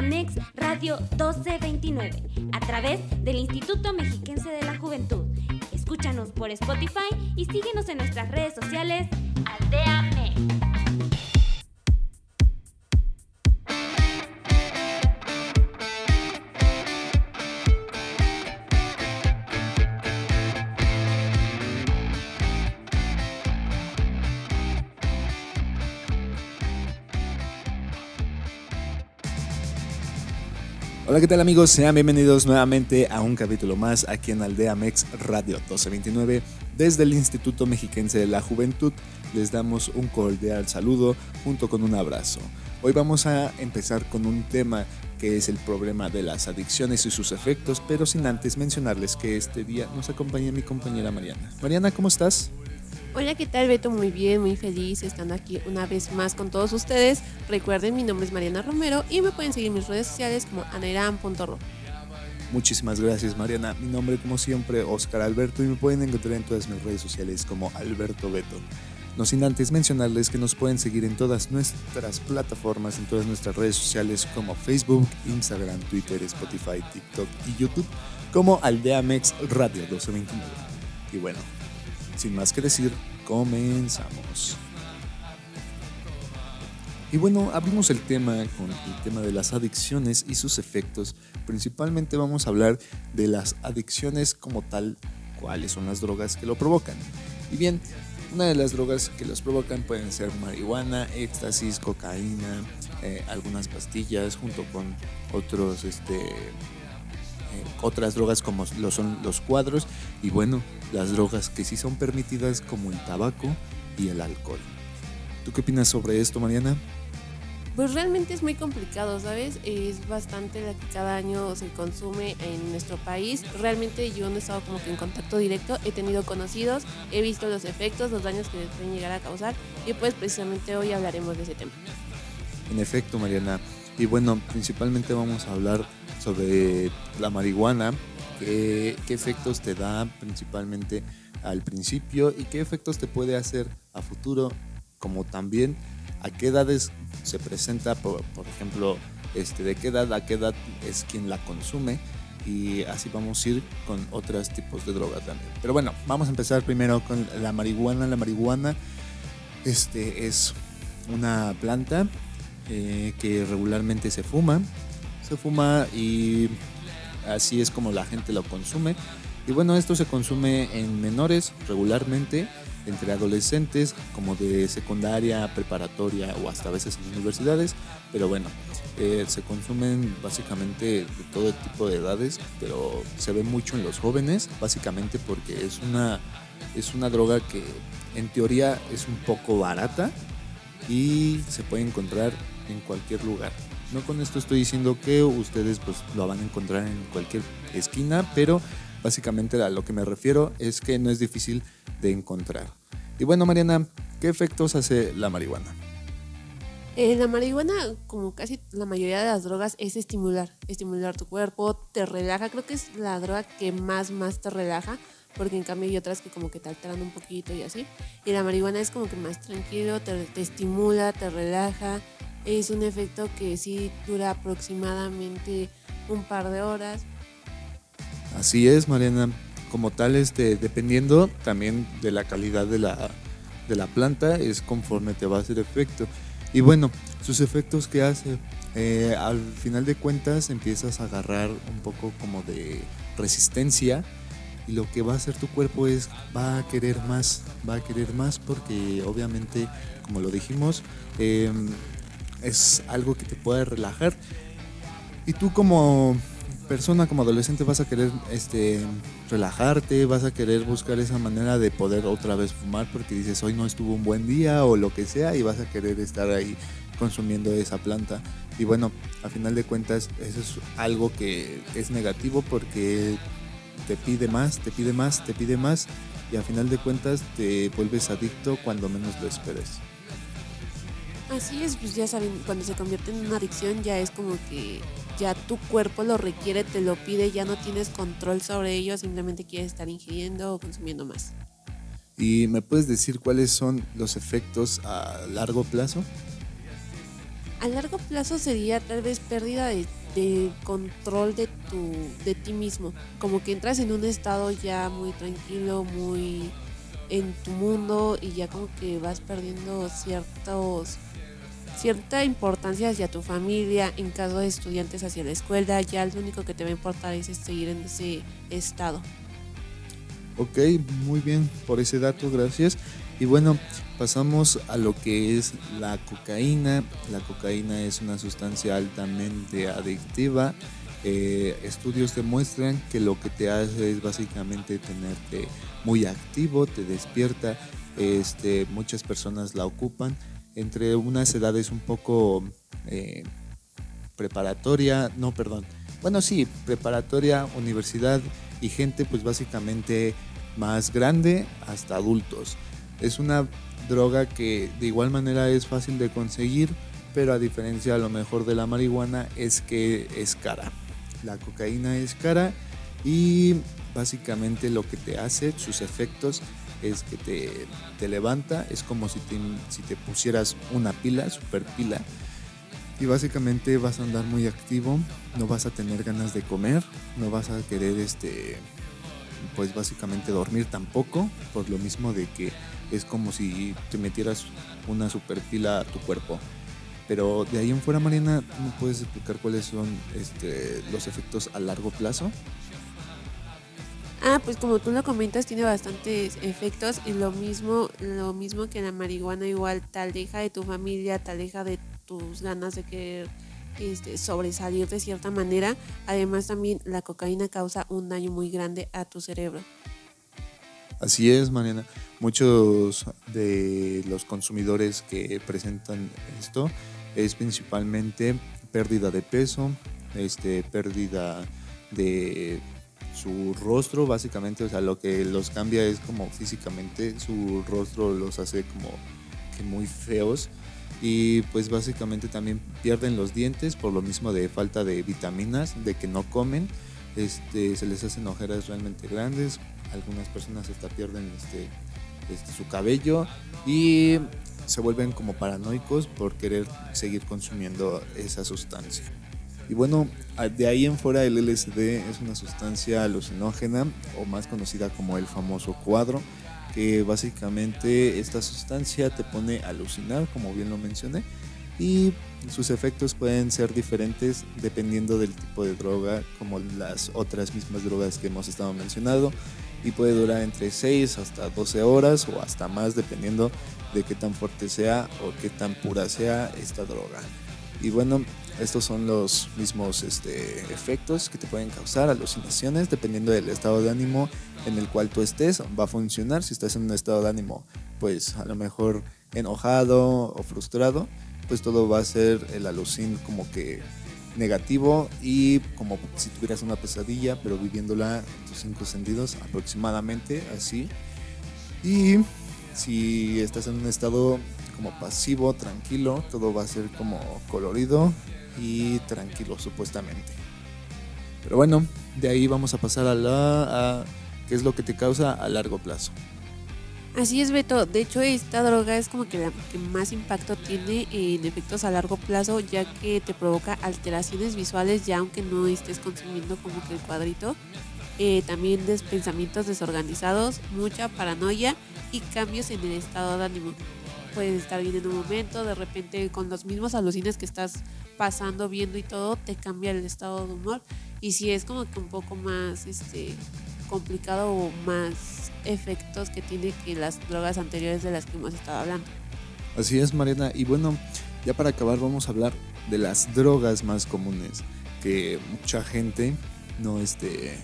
Aldeamex Radio 1229 a través del Instituto Mexiquense de la Juventud. Escúchanos por Spotify y síguenos en nuestras redes sociales Aldeamex. Hola, ¿qué tal amigos? Sean bienvenidos nuevamente a un capítulo más aquí en Aldea Mex Radio 1229. Desde el Instituto Mexiquense de la Juventud les damos un cordial saludo junto con un abrazo. Hoy vamos a empezar con un tema que es el problema de las adicciones y sus efectos, pero sin antes mencionarles que este día nos acompaña mi compañera Mariana. Mariana, ¿cómo estás? Hola, ¿qué tal Beto? Muy bien, muy feliz estando aquí una vez más con todos ustedes. Recuerden, mi nombre es Mariana Romero y me pueden seguir en mis redes sociales como anairam.ro. Muchísimas gracias Mariana. Mi nombre como siempre Oscar Alberto y me pueden encontrar en todas mis redes sociales como Alberto Beto. No sin antes mencionarles que nos pueden seguir en todas nuestras plataformas, en todas nuestras redes sociales como Facebook, Instagram, Twitter, Spotify, TikTok y YouTube como Aldeamex Radio 1229. Y bueno, sin más que decir, comenzamos. Y bueno, abrimos el tema con el tema de las adicciones y sus efectos. Principalmente vamos a hablar de las adicciones como tal, cuáles son las drogas que lo provocan. Y bien, una de las drogas que los provocan pueden ser marihuana, éxtasis, cocaína, eh, algunas pastillas, junto con otros este, otras drogas como lo son los cuadros y bueno, las drogas que sí son permitidas como el tabaco y el alcohol. ¿Tú qué opinas sobre esto, Mariana? Pues realmente es muy complicado, ¿sabes? Es bastante la que cada año se consume en nuestro país. Realmente yo no he estado como que en contacto directo, he tenido conocidos, he visto los efectos, los daños que pueden llegar a causar y pues precisamente hoy hablaremos de ese tema. En efecto, Mariana. Y bueno, principalmente vamos a hablar sobre la marihuana, qué, efectos te da principalmente al principio y qué efectos te puede hacer a futuro, como también a qué edades se presenta, por, ejemplo, este, de qué edad a qué edad es quien la consume y así vamos a ir con otros tipos de drogas también. Pero bueno, vamos a empezar primero con la marihuana. La marihuana este, es una planta eh, que regularmente se fuma. Se fuma y así es como la gente lo consume. Y bueno, esto se consume en menores regularmente, entre adolescentes, como de secundaria, preparatoria o hasta a veces en universidades. Pero bueno, eh, se consumen básicamente de todo tipo de edades, pero se ve mucho en los jóvenes, básicamente porque es una, es una droga que en teoría es un poco barata y se puede encontrar en cualquier lugar. No con esto estoy diciendo que ustedes pues lo van a encontrar en cualquier esquina, pero básicamente a lo que me refiero es que no es difícil de encontrar. Y bueno, Mariana, ¿qué efectos hace la marihuana? Eh, la marihuana, como casi la mayoría de las drogas, es estimular, estimular tu cuerpo, te relaja, creo que es la droga que más, más te relaja, porque en cambio hay otras que como que te alteran un poquito y así. Y la marihuana es como que más tranquilo, te, te estimula, te relaja, es un efecto que sí dura aproximadamente un par de horas. Así es, Mariana. Como tal, este, dependiendo también de la calidad de la, de la planta, es conforme te va a hacer efecto. Y bueno, sus efectos que hace, eh, al final de cuentas empiezas a agarrar un poco como de resistencia y lo que va a hacer tu cuerpo es va a querer más, va a querer más porque obviamente, como lo dijimos, eh, es algo que te puede relajar. Y tú como persona, como adolescente, vas a querer este, relajarte, vas a querer buscar esa manera de poder otra vez fumar porque dices, hoy no estuvo un buen día o lo que sea y vas a querer estar ahí consumiendo esa planta. Y bueno, a final de cuentas, eso es algo que es negativo porque te pide más, te pide más, te pide más y a final de cuentas te vuelves adicto cuando menos lo esperes. Así es, pues ya saben, cuando se convierte en una adicción ya es como que ya tu cuerpo lo requiere, te lo pide, ya no tienes control sobre ello, simplemente quieres estar ingiriendo o consumiendo más. ¿Y me puedes decir cuáles son los efectos a largo plazo? A largo plazo sería tal vez pérdida de, de control de tu de ti mismo, como que entras en un estado ya muy tranquilo, muy en tu mundo y ya como que vas perdiendo ciertos cierta importancia hacia tu familia, en caso de estudiantes hacia la escuela, ya lo único que te va a importar es seguir en ese estado. Ok, muy bien por ese dato, gracias. Y bueno, pasamos a lo que es la cocaína. La cocaína es una sustancia altamente adictiva. Eh, estudios demuestran que lo que te hace es básicamente tenerte muy activo, te despierta. Este, muchas personas la ocupan entre unas edades un poco eh, preparatoria, no, perdón, bueno, sí, preparatoria, universidad y gente pues básicamente más grande hasta adultos. Es una droga que de igual manera es fácil de conseguir, pero a diferencia a lo mejor de la marihuana es que es cara. La cocaína es cara y básicamente lo que te hace, sus efectos es que te, te levanta, es como si te, si te pusieras una pila, super pila, y básicamente vas a andar muy activo, no vas a tener ganas de comer, no vas a querer este pues básicamente dormir tampoco, por lo mismo de que es como si te metieras una super pila a tu cuerpo. Pero de ahí en fuera, Mariana, ¿me puedes explicar cuáles son este, los efectos a largo plazo? Ah, pues como tú lo comentas, tiene bastantes efectos y lo mismo, lo mismo que la marihuana igual te aleja de tu familia, te aleja de tus ganas de querer este, sobresalir de cierta manera. Además también la cocaína causa un daño muy grande a tu cerebro. Así es, Mariana. Muchos de los consumidores que presentan esto es principalmente pérdida de peso, este, pérdida de su rostro básicamente, o sea, lo que los cambia es como físicamente, su rostro los hace como muy feos. Y pues básicamente también pierden los dientes por lo mismo de falta de vitaminas, de que no comen, este, se les hacen ojeras realmente grandes, algunas personas hasta pierden este, este, su cabello y se vuelven como paranoicos por querer seguir consumiendo esa sustancia. Y bueno, de ahí en fuera el LSD es una sustancia alucinógena o más conocida como el famoso cuadro, que básicamente esta sustancia te pone a alucinar, como bien lo mencioné, y sus efectos pueden ser diferentes dependiendo del tipo de droga, como las otras mismas drogas que hemos estado mencionando, y puede durar entre 6 hasta 12 horas o hasta más dependiendo de qué tan fuerte sea o qué tan pura sea esta droga. Y bueno, estos son los mismos este, efectos que te pueden causar alucinaciones dependiendo del estado de ánimo en el cual tú estés. Va a funcionar si estás en un estado de ánimo, pues a lo mejor enojado o frustrado, pues todo va a ser el alucin como que negativo y como si tuvieras una pesadilla, pero viviéndola en tus cinco sentidos aproximadamente así. Y si estás en un estado como pasivo, tranquilo, todo va a ser como colorido, y tranquilo supuestamente. Pero bueno, de ahí vamos a pasar a la a qué es lo que te causa a largo plazo. Así es, Beto. De hecho, esta droga es como que la que más impacto tiene en efectos a largo plazo, ya que te provoca alteraciones visuales, ya aunque no estés consumiendo como que el cuadrito. Eh, también pensamientos desorganizados, mucha paranoia y cambios en el estado de ánimo. Puedes estar bien en un momento, de repente con los mismos alucines que estás pasando, viendo y todo, te cambia el estado de humor. Y si es como que un poco más este, complicado o más efectos que tiene que las drogas anteriores de las que hemos estado hablando. Así es, Mariana. Y bueno, ya para acabar vamos a hablar de las drogas más comunes que mucha gente no, este,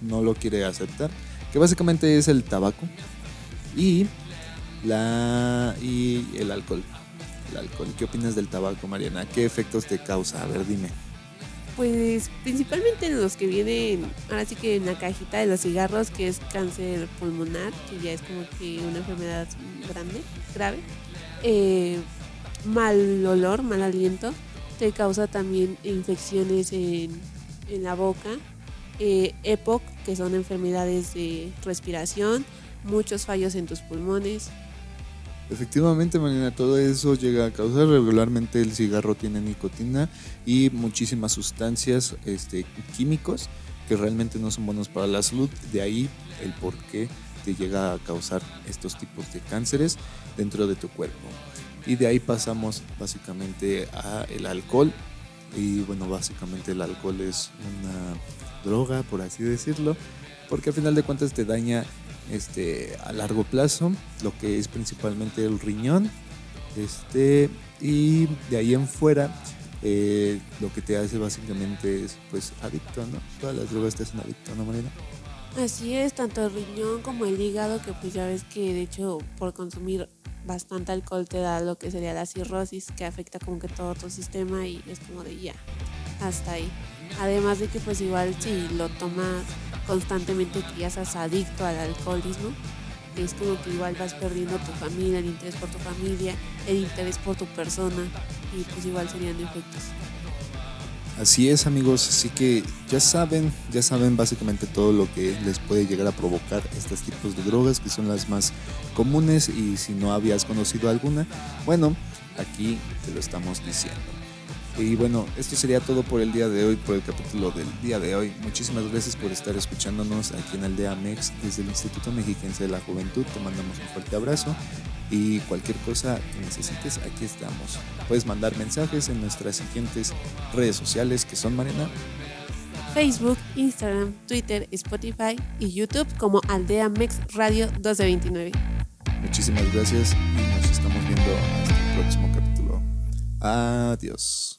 no lo quiere aceptar, que básicamente es el tabaco y, la, y el alcohol ¿Qué opinas del tabaco, Mariana? ¿Qué efectos te causa? A ver, dime. Pues principalmente los que vienen, ahora sí que en la cajita de los cigarros, que es cáncer pulmonar, que ya es como que una enfermedad grande, grave. Eh, mal olor, mal aliento, te causa también infecciones en, la boca. Eh, EPOC, que son enfermedades de respiración, muchos fallos en tus pulmones, Efectivamente, Marina, todo eso llega a causar regularmente el cigarro tiene nicotina y muchísimas sustancias este, químicos que realmente no son buenos para la salud. De ahí el por qué te llega a causar estos tipos de cánceres dentro de tu cuerpo. Y de ahí pasamos básicamente a el alcohol. Y bueno, básicamente el alcohol es una droga, por así decirlo, porque al final de cuentas te daña este, a largo plazo, lo que es principalmente el riñón. Este, y de ahí en fuera, eh, lo que te hace básicamente es pues adicto, ¿no? Todas las drogas te hacen adicto, ¿no, Marina? Así es, tanto el riñón como el hígado, que pues ya ves que de hecho por consumir bastante alcohol te da lo que sería la cirrosis, que afecta como que todo tu sistema y es como de ya, hasta ahí. Además de que pues igual si lo tomas constantemente que ya seas adicto al alcoholismo, es como que igual vas perdiendo tu familia, el interés por tu familia, el interés por tu persona y pues igual serían efectos. Así es amigos, así que ya saben, ya saben básicamente todo lo que les puede llegar a provocar estos tipos de drogas que son las más comunes y si no habías conocido alguna, bueno, aquí te lo estamos diciendo. Y bueno, esto sería todo por el día de hoy, por el capítulo del día de hoy. Muchísimas gracias por estar escuchándonos aquí en Aldea Mex desde el Instituto Mexiquense de la Juventud. Te mandamos un fuerte abrazo y cualquier cosa que necesites, aquí estamos. Puedes mandar mensajes en nuestras siguientes redes sociales que son Marina. Facebook, Instagram, Twitter, Spotify y YouTube como Aldea Mex Radio 1229. Muchísimas gracias y nos estamos viendo hasta el próximo capítulo. Adiós.